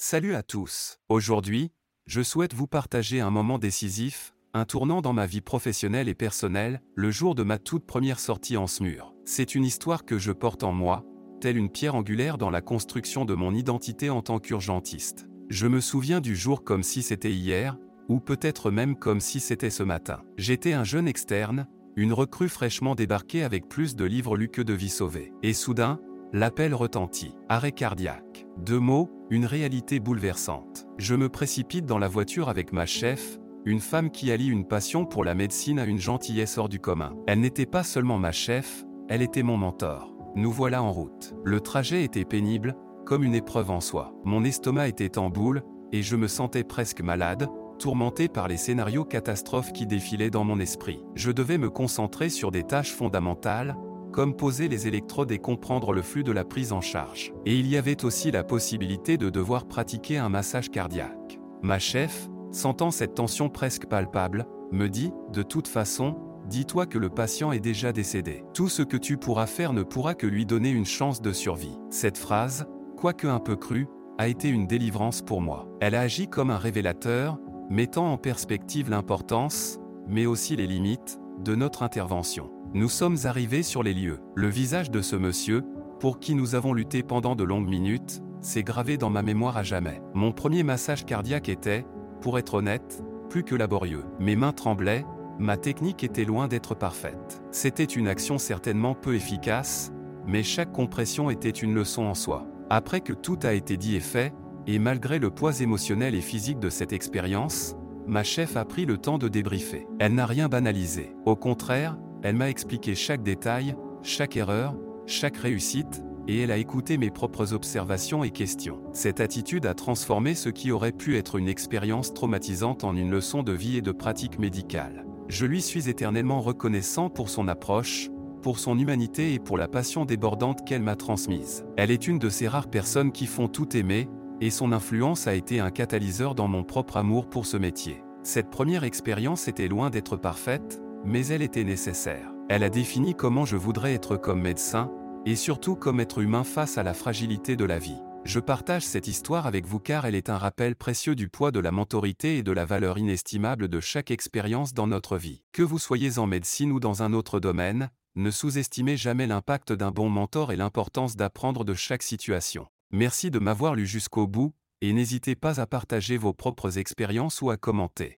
Salut à tous. Aujourd'hui, je souhaite vous partager un moment décisif, un tournant dans ma vie professionnelle et personnelle, le jour de ma toute première sortie en SMUR. C'est une histoire que je porte en moi, telle une pierre angulaire dans la construction de mon identité en tant qu'urgentiste. Je me souviens du jour comme si c'était hier, ou peut-être même comme si c'était ce matin. J'étais un jeune externe, une recrue fraîchement débarquée avec plus de livres lus que de vies sauvées. Et soudain, l'appel retentit. Arrêt cardiaque. Deux mots, une réalité bouleversante. Je me précipite dans la voiture avec ma chef, une femme qui allie une passion pour la médecine à une gentillesse hors du commun. Elle n'était pas seulement ma chef, elle était mon mentor. Nous voilà en route. Le trajet était pénible, comme une épreuve en soi. Mon estomac était en boule, et je me sentais presque malade, tourmenté par les scénarios catastrophes qui défilaient dans mon esprit. Je devais me concentrer sur des tâches fondamentales, comme poser les électrodes et comprendre le flux de la prise en charge. Et il y avait aussi la possibilité de devoir pratiquer un massage cardiaque. Ma chef, sentant cette tension presque palpable, me dit, de toute façon, dis-toi que le patient est déjà décédé. Tout ce que tu pourras faire ne pourra que lui donner une chance de survie. Cette phrase, quoique un peu crue, a été une délivrance pour moi. Elle a agi comme un révélateur, mettant en perspective l'importance, mais aussi les limites, de notre intervention. Nous sommes arrivés sur les lieux. Le visage de ce monsieur, pour qui nous avons lutté pendant de longues minutes, s'est gravé dans ma mémoire à jamais. Mon premier massage cardiaque était, pour être honnête, plus que laborieux. Mes mains tremblaient, ma technique était loin d'être parfaite. C'était une action certainement peu efficace, mais chaque compression était une leçon en soi. Après que tout a été dit et fait, et malgré le poids émotionnel et physique de cette expérience, ma chef a pris le temps de débriefer. Elle n'a rien banalisé. Au contraire, elle m'a expliqué chaque détail, chaque erreur, chaque réussite, et elle a écouté mes propres observations et questions. Cette attitude a transformé ce qui aurait pu être une expérience traumatisante en une leçon de vie et de pratique médicale. Je lui suis éternellement reconnaissant pour son approche, pour son humanité et pour la passion débordante qu'elle m'a transmise. Elle est une de ces rares personnes qui font tout aimer, et son influence a été un catalyseur dans mon propre amour pour ce métier. Cette première expérience était loin d'être parfaite, mais elle était nécessaire. Elle a défini comment je voudrais être comme médecin, et surtout comme être humain face à la fragilité de la vie. Je partage cette histoire avec vous car elle est un rappel précieux du poids de la mentorité et de la valeur inestimable de chaque expérience dans notre vie. Que vous soyez en médecine ou dans un autre domaine, ne sous-estimez jamais l'impact d'un bon mentor et l'importance d'apprendre de chaque situation. Merci de m'avoir lu jusqu'au bout, et n'hésitez pas à partager vos propres expériences ou à commenter.